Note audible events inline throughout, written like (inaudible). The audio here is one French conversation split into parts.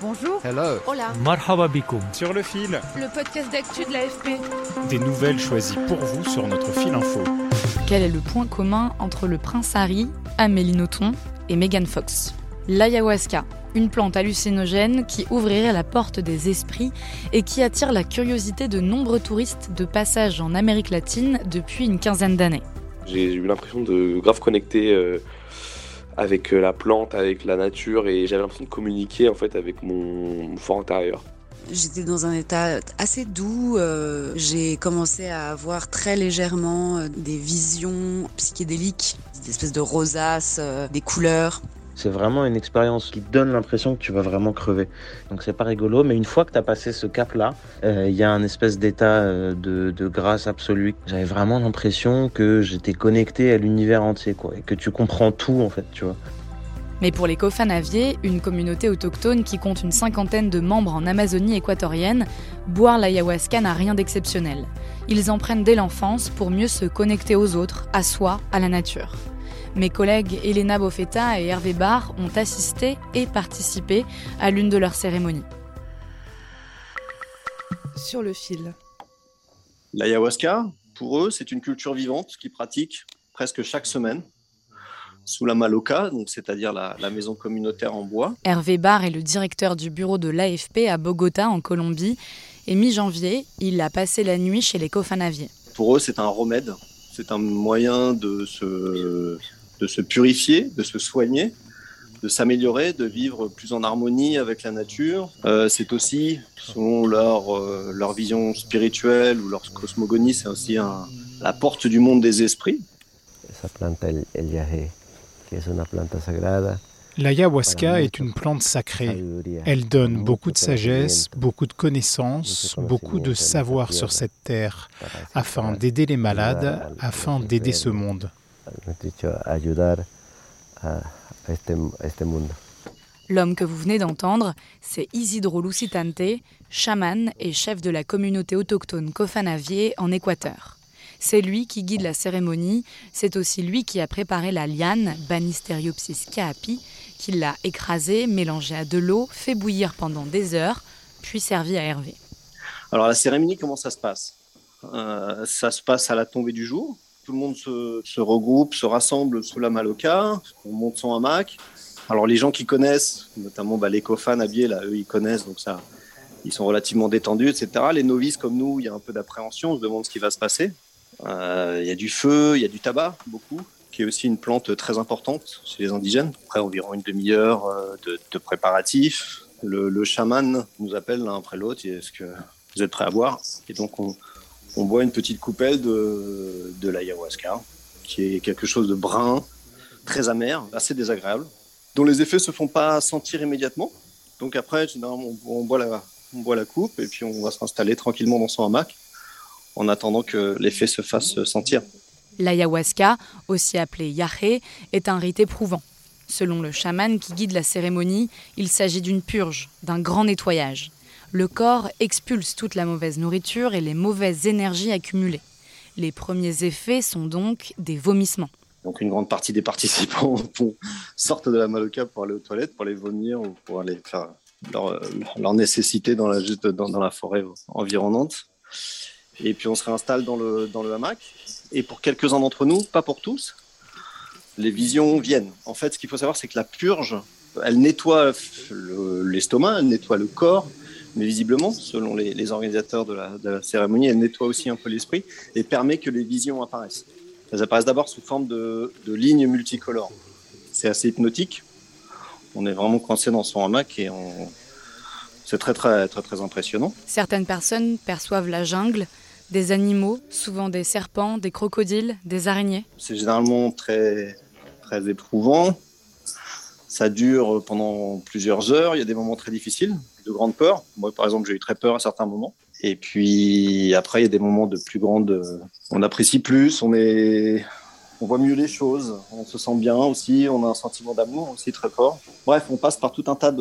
Bonjour. Hello. Hola. Marhaba bikoum. Sur le fil, Le podcast d'actu de l'AFP. des nouvelles choisies pour vous sur notre fil info. Quel est le point commun entre le prince Harry, Amélie Nothomb et Megan Fox? L'ayahuasca, une plante hallucinogène qui ouvrirait la porte des esprits et qui attire la curiosité de nombreux touristes de passage en Amérique latine depuis une quinzaine d'années. J'ai eu l'impression de grave connecter euh, avec euh, la plante, avec la nature et j'avais l'impression de communiquer en fait avec mon fort intérieur. J'étais dans un état assez doux. euh, J'ai commencé à avoir très légèrement euh, des visions psychédéliques, des espèces de rosaces, des couleurs. C'est vraiment une expérience qui donne l'impression que tu vas vraiment crever. Donc c'est pas rigolo, mais une fois que tu as passé ce cap-là, euh, il y a un espèce d'état euh, de, grâce absolue. J'avais vraiment l'impression que j'étais connecté à l'univers entier, quoi, et que tu comprends tout en fait, tu vois. Mais pour les Kofanaviers, une communauté autochtone qui compte une cinquantaine de membres en Amazonie équatorienne, boire l'ayahuasca n'a rien d'exceptionnel. Ils en prennent dès l'enfance pour mieux se connecter aux autres, à soi, à la nature. Mes collègues Elena Bofetta et Hervé Barr ont assisté et participé à l'une de leurs cérémonies. Sur le fil. L'ayahuasca, pour eux, c'est une culture vivante qu'ils pratiquent presque chaque semaine sous la maloca, donc c'est-à-dire la, la maison communautaire en bois. Hervé Barr est le directeur du bureau de l'AFP à Bogota, en Colombie, et mi-janvier, il a passé la nuit chez les Kofanaviers. Pour eux, c'est un remède, c'est un moyen de se, de se purifier, de se soigner, de s'améliorer, de vivre plus en harmonie avec la nature. Euh, c'est aussi, selon leur, euh, leur vision spirituelle ou leur cosmogonie, c'est aussi un- la porte du monde des esprits. L'ayahuasca est une plante sacrée. Elle donne beaucoup de sagesse, beaucoup de connaissances, beaucoup de savoir sur cette terre, afin d'aider les malades, afin d'aider ce monde. Nos dicho, ayudar a, a este, a este mundo. L'homme que vous venez d'entendre, c'est Isidro Lucitante, chaman et chef de la communauté autochtone Kofanavier en Équateur. C'est lui qui guide la cérémonie, c'est aussi lui qui a préparé la liane Banisteriopsis caapi, qu'il l'a écrasée, mélangée à de l'eau, fait bouillir pendant des heures, puis servi à Hervé. Alors la cérémonie, comment ça se passe? Euh, Ça se passe à la tombée du jour. Tout le monde se, regroupe, se rassemble sous la maloca, on monte son hamac. Alors les gens qui connaissent, notamment bah, les cofans habillés, là, eux ils connaissent, donc ça, ils sont relativement détendus, etc. Les novices comme nous, il y a un peu d'appréhension, on se demande ce qui va se passer. Euh, Il y a du feu, il y a du tabac, beaucoup, qui est aussi une plante très importante chez les indigènes. Après environ une demi-heure euh, de, préparatifs. Le, chaman nous appelle l'un après l'autre, est-ce que vous êtes prêts à boire? Et donc on, on boit une petite coupelle de, de l'ayahuasca, qui est quelque chose de brun, très amer, assez désagréable, dont les effets se font pas sentir immédiatement. Donc après, on, boit la, on boit la coupe et puis on va s'installer tranquillement dans son hamac en attendant que l'effet se fasse sentir. L'ayahuasca, aussi appelé yahe, est un rite éprouvant. Selon le chaman qui guide la cérémonie, il s'agit d'une purge, d'un grand nettoyage. Le corps expulse toute la mauvaise nourriture et les mauvaises énergies accumulées. Les premiers effets sont donc des vomissements. Donc une grande partie des participants (laughs) sortent de la maloca pour aller aux toilettes, pour aller vomir ou pour aller faire leur, leur nécessité dans la, forêt environnante. Et puis on se réinstalle dans le, hamac. Et pour quelques-uns d'entre nous, pas pour tous, les visions viennent. En fait, ce qu'il faut savoir, c'est que la purge, elle nettoie le- l'estomac, elle nettoie le corps, mais visiblement, selon les, les organisateurs de la, de la cérémonie, elle nettoie aussi un peu l'esprit et permet que les visions apparaissent. Elles apparaissent d'abord sous forme de, de lignes multicolores. C'est assez hypnotique. On est vraiment coincé dans son hamac et on... c'est très, très, très, très impressionnant. Certaines personnes perçoivent la jungle, des animaux, souvent des serpents, des crocodiles, des araignées. C'est généralement très, très éprouvant. Ça dure pendant plusieurs heures. Il y a des moments très difficiles, de grande peur. Moi, par exemple, j'ai eu très peur à certains moments. Et puis après, il y a des moments de plus grande. On apprécie plus, on est, on voit mieux les choses, on se sent bien aussi, on a un sentiment d'amour aussi très fort. Bref, on passe par tout un tas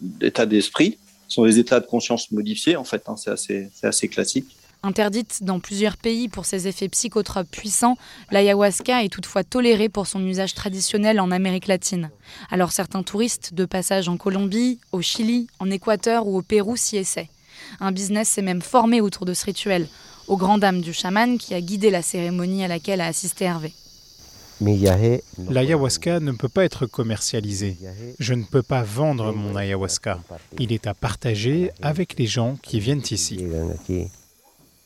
d'états d'esprit. Ce sont des états de conscience modifiés en fait. Hein. c'est assez, assez classique. Interdite dans plusieurs pays pour ses effets psychotropes puissants, l'ayahuasca est toutefois tolérée pour son usage traditionnel en Amérique latine. Alors certains touristes de passage en Colombie, au Chili, en Équateur ou au Pérou s'y essaient. Un business s'est même formé autour de ce rituel, aux grandes dames du chaman qui a guidé la cérémonie à laquelle a assisté Hervé. L'ayahuasca ne peut pas être commercialisé. Je ne peux pas vendre mon ayahuasca. Il est à partager avec les gens qui viennent ici.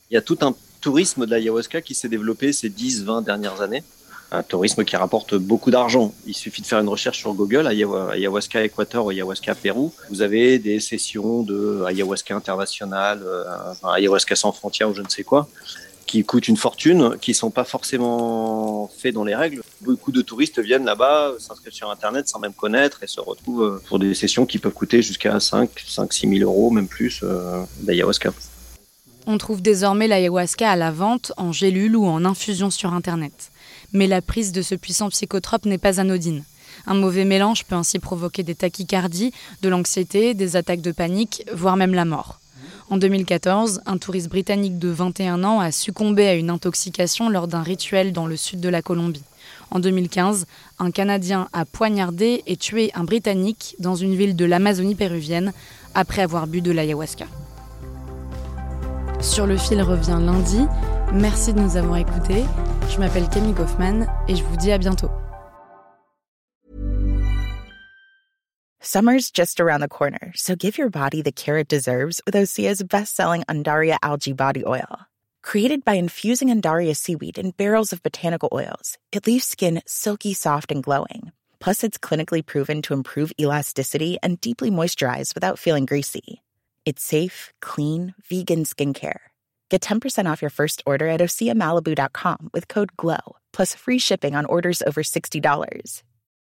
Il y a tout un tourisme de l'ayahuasca qui s'est développé ces 10-20 dernières années. Un tourisme qui rapporte beaucoup d'argent. Il suffit de faire une recherche sur Google, ayahuasca Équateur ou ayahuasca Pérou. Vous avez des sessions de ayahuasca international, euh, ayahuasca sans frontières ou je ne sais quoi, qui coûtent une fortune, qui sont pas forcément faits dans les règles. Beaucoup de touristes viennent là-bas, s'inscrivent sur Internet sans même connaître et se retrouvent euh, pour des sessions qui peuvent coûter jusqu'à 5, 5, 6 000 euros, même plus, euh, d'ayahuasca. On trouve désormais l'ayahuasca à la vente en gélule ou en infusion sur Internet. Mais la prise de ce puissant psychotrope n'est pas anodine. Un mauvais mélange peut ainsi provoquer des tachycardies, de l'anxiété, des attaques de panique, voire même la mort. En 2014, un touriste britannique de 21 ans a succombé à une intoxication lors d'un rituel dans le sud de la Colombie. En 2015, un Canadien a poignardé et tué un Britannique dans une ville de l'Amazonie péruvienne après avoir bu de l'ayahuasca. Sur le fil revient lundi. Merci de nous avoir écoutés. Je m'appelle Camille Kaufmann et je vous dis à bientôt. Summer's just around the corner, so give your body the care it deserves with Osea's best-selling Andaria algae body oil. Created by infusing Andaria seaweed in barrels of botanical oils, it leaves skin silky soft and glowing. Plus, it's clinically proven to improve elasticity and deeply moisturize without feeling greasy. It's safe, clean, vegan skincare. Get 10% off your first order at OseaMalibu.com with code GLOW, plus free shipping on orders over $60.